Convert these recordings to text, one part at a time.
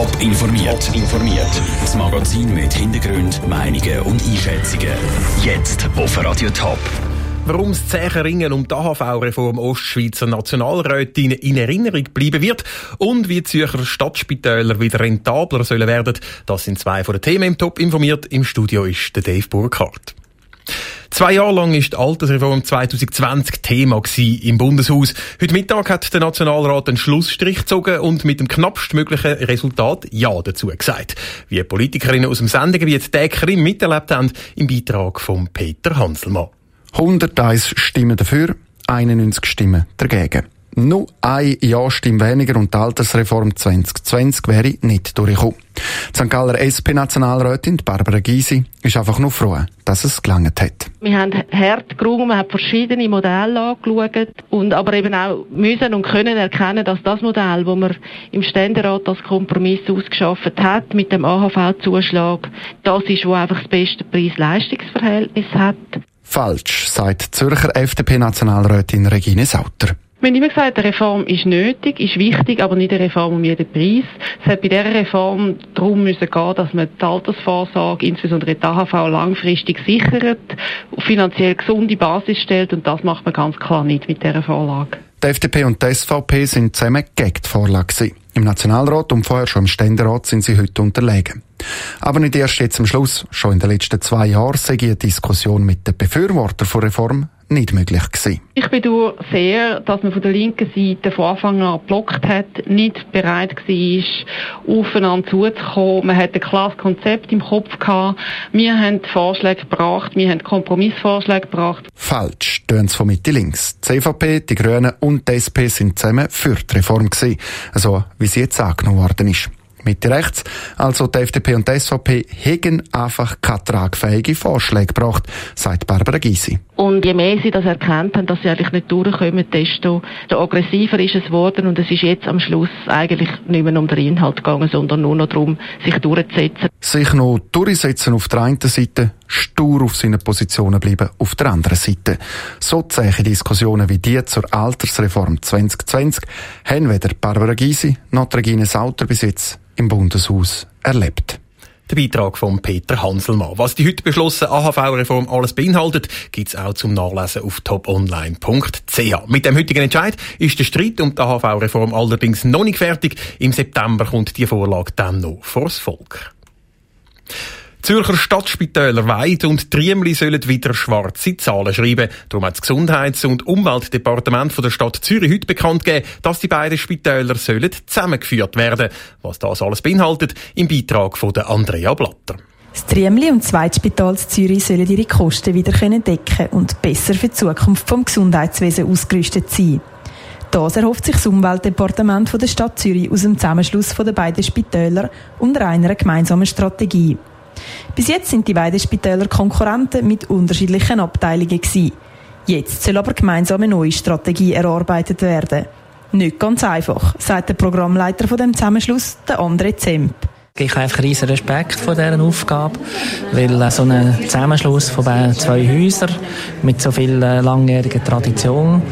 Top informiert. informiert. Das Magazin mit Hintergrund, Meinungen und Einschätzungen. Jetzt auf Radio Top. Warum das zähe Ringen um die AHV-Reform Ostschweizer Nationalrätin in Erinnerung bleiben wird und wie Zürcher Stadtspitäler wieder rentabler sollen werden, das sind zwei von den Themen im Top informiert. Im Studio ist der Dave Burkhardt. Zwei Jahre lang ist die Altersreform 2020 Thema im Bundeshaus. Heute Mittag hat der Nationalrat einen Schlussstrich gezogen und mit dem knappstmöglichen Resultat Ja dazu gesagt. Wie Politikerinnen aus dem Sendegebiet Däkerin miterlebt haben, im Beitrag von Peter Hanselmann. 101 Stimmen dafür, 91 Stimmen dagegen. Nur eine Ja-Stimme weniger und die Altersreform 2020 wäre nicht durchgekommen. Die St. Galler SP-Nationalrätin Barbara Gysi ist einfach nur froh, dass es gelangt hat. Wir haben hart gerungen, wir haben verschiedene Modelle angeschaut und aber eben auch müssen und können erkennen, dass das Modell, das man im Ständerat als Kompromiss ausgeschafft hat, mit dem AHV-Zuschlag, das ist, wo einfach das beste Preis-Leistungsverhältnis hat. Falsch, sagt Zürcher FDP-Nationalrätin Regine Sauter. Wir haben immer gesagt, eine Reform ist nötig, ist wichtig, aber nicht eine Reform um jeden Preis. Es hat bei dieser Reform darum müssen gehen, dass man die Altersvorsorge, insbesondere die AHV, langfristig sichert, finanziell gesunde Basis stellt und das macht man ganz klar nicht mit dieser Vorlage. Die FDP und die SVP sind zusammen gegen die Vorlage. Im Nationalrat und vorher schon im Ständerat sind sie heute unterlegen. Aber nicht erst jetzt am Schluss. Schon in den letzten zwei Jahren sei eine Diskussion mit den Befürwortern von Reform nicht möglich gewesen. Ich bedauere sehr, dass man von der linken Seite von Anfang an geblockt hat, nicht bereit war, aufeinander zuzukommen. Man hat ein klares Konzept im Kopf gehabt. Wir haben Vorschläge gebracht, wir haben Kompromissvorschläge gebracht. Falsch, tönt es von Mitte links. Die CVP, die Grünen und die SP sind zusammen für die Reform gewesen. Also, wie sie jetzt angenommen worden ist. Mitte rechts, also die FDP und die SVP, hegen einfach keine tragfähige Vorschläge gebracht, sagt Barbara Gysi. Und je mehr sie das erkannt haben, dass sie eigentlich nicht durchkommen, desto aggressiver ist es geworden und es ist jetzt am Schluss eigentlich nicht mehr um den Inhalt gegangen, sondern nur noch darum, sich durchzusetzen. Sich noch durchsetzen auf der einen Seite, stur auf seinen Positionen bleiben auf der anderen Seite. So zähe Diskussionen wie die zur Altersreform 2020 haben weder Barbara Gysi noch Regine Sauter bis jetzt im Bundeshaus erlebt. Der Beitrag von Peter Hanselmann. Was die heute beschlossene AHV-Reform alles beinhaltet, gibt's auch zum Nachlesen auf toponline.ch. Mit dem heutigen Entscheid ist der Streit um die AHV-Reform allerdings noch nicht fertig. Im September kommt die Vorlage dann noch vors Volk. Zürcher Stadtspitäler Weid und Triemli sollen wieder schwarze Zahlen schreiben. Darum hat das Gesundheits- und Umweltdepartement von der Stadt Zürich heute bekannt gegeben, dass die beiden Spitäler sollen zusammengeführt werden. Was das alles beinhaltet, im Beitrag von der Andrea Blatter. Das Triemli und das Zweitspital Zürich sollen ihre Kosten wieder decken und besser für die Zukunft vom Gesundheitswesen ausgerüstet sein. Das erhofft sich das Umweltdepartement von der Stadt Zürich aus dem Zusammenschluss der beiden Spitäler unter einer gemeinsamen Strategie. Bis jetzt sind die beiden Spitäler Konkurrenten mit unterschiedlichen Abteilungen gewesen. Jetzt soll aber gemeinsam eine neue Strategie erarbeitet werden. Nicht ganz einfach, sagt der Programmleiter von dem Zusammenschluss, der André Zemp. Ich habe einfach riesen Respekt vor dieser Aufgabe, weil äh, so ein Zusammenschluss von zwei Häusern mit so viel äh, langjähriger Tradition,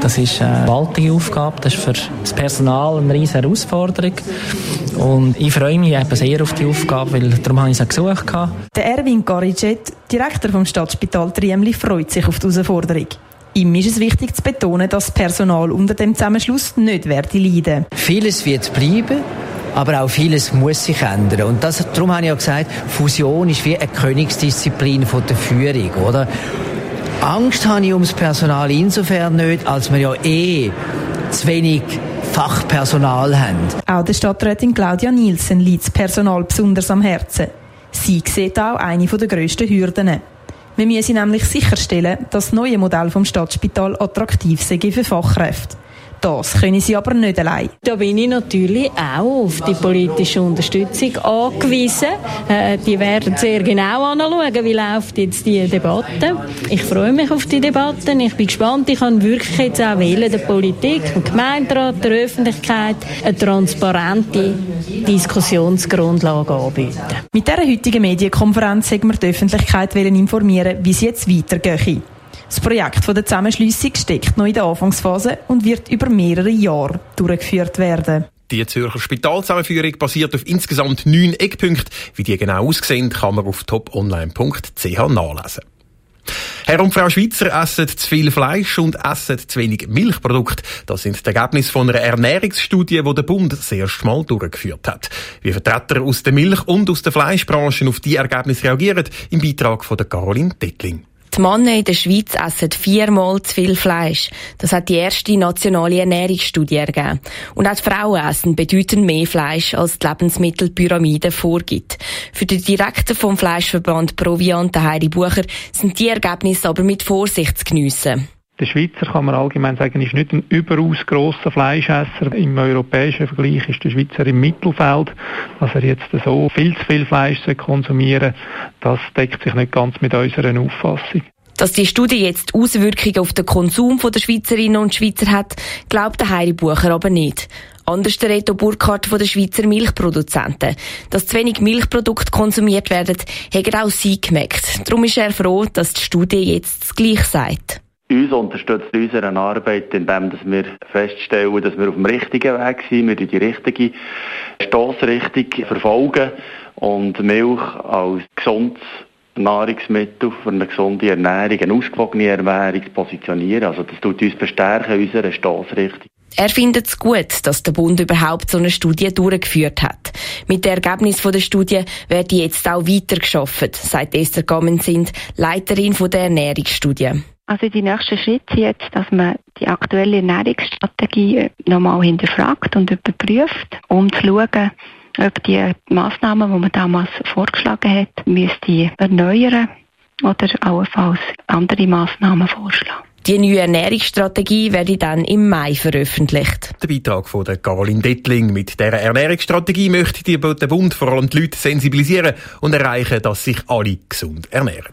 das ist eine gewaltige Aufgabe, das ist für das Personal eine riesige Herausforderung und ich freue mich eben sehr auf die Aufgabe, weil darum habe ich es gesucht. Der Erwin Garicet, Direktor vom Stadtspital Triemli, freut sich auf die Herausforderung. Ihm ist es wichtig zu betonen, dass das Personal unter dem Zusammenschluss nicht werde leiden. Vieles wird bleiben aber auch vieles muss sich ändern. Und das, darum habe ich auch gesagt, Fusion ist wie eine Königsdisziplin von der Führung, oder? Angst habe ich ums Personal insofern nicht, als wir ja eh zu wenig Fachpersonal haben. Auch der Stadträtin Claudia Nielsen liegt das Personal besonders am Herzen. Sie sieht auch eine der grössten Hürden. Wir müssen nämlich sicherstellen, dass das neue Modell vom Stadtspital attraktiv sei für Fachkräfte. Das können sie aber nicht allein. Da bin ich natürlich auch auf die politische Unterstützung angewiesen. Äh, die werden sehr genau anschauen, wie läuft jetzt die Debatte. Ich freue mich auf die Debatte. Ich bin gespannt. Ich kann wirklich jetzt auch wählen, der Politik, dem Gemeinderat, der Öffentlichkeit eine transparente Diskussionsgrundlage anbieten. Mit dieser heutigen Medienkonferenz haben wir die Öffentlichkeit informieren, wie es jetzt weitergeht. Das Projekt der Zusammenschliessung steckt noch in der Anfangsphase und wird über mehrere Jahre durchgeführt werden. Die Zürcher Spitalzusammenführung basiert auf insgesamt neun Eckpunkten. Wie die genau aussehen, kann man auf toponline.ch nachlesen. Herr und Frau Schweizer essen zu viel Fleisch und essen zu wenig Milchprodukte. Das sind die Ergebnisse von einer Ernährungsstudie, die der Bund das erste Mal durchgeführt hat. Wie Vertreter aus der Milch- und aus der Fleischbranche auf die Ergebnisse reagieren, im Beitrag von der Caroline Dettling. Die Männer in der Schweiz essen viermal zu viel Fleisch. Das hat die erste nationale Ernährungsstudie ergeben. Und auch die Frauen essen bedeutend mehr Fleisch, als die Lebensmittelpyramide vorgibt. Für den Direktor vom Fleischverband Proviant, Heidi Bucher, sind die Ergebnisse aber mit Vorsicht zu geniessen. Der Schweizer kann man allgemein sagen, ist nicht ein überaus grosser Fleischesser. Im europäischen Vergleich ist der Schweizer im Mittelfeld. Dass er jetzt so viel zu viel Fleisch konsumieren das deckt sich nicht ganz mit unserer Auffassung. Dass die Studie jetzt Auswirkungen auf den Konsum der Schweizerinnen und Schweizer hat, glaubt der Heidi Bucher aber nicht. Anders der Reto Burkhardt von den Schweizer Milchproduzenten. Dass zu wenig Milchprodukte konsumiert werden, hat auch sie gemerkt. Darum ist er froh, dass die Studie jetzt das Gleiche sagt. Uns unterstützt unsere Arbeit, indem wir feststellen, dass wir auf dem richtigen Weg sind, wir die richtige Stossrichtung verfolgen und Milch als gesundes Nahrungsmittel für eine gesunde Ernährung, eine ausgewogene Ernährung positionieren. Also das tut uns bestärken, unsere Stossrichtung. Er findet es gut, dass der Bund überhaupt so eine Studie durchgeführt hat. Mit dem Ergebnis der Studie wird jetzt auch weitergeschafft, sagt Esther Gammensind, Leiterin der Ernährungsstudie. Also die nächsten Schritte sind jetzt, dass man die aktuelle Ernährungsstrategie nochmal hinterfragt und überprüft, um zu schauen, ob die Massnahmen, die man damals vorgeschlagen hat, müsste erneuern oder allenfalls andere Massnahmen vorschlagen. Die neue Ernährungsstrategie werde dann im Mai veröffentlicht. Der Beitrag von der Caroline Dettling. Mit dieser Ernährungsstrategie möchte der Bund vor allem die Leute sensibilisieren und erreichen, dass sich alle gesund ernähren.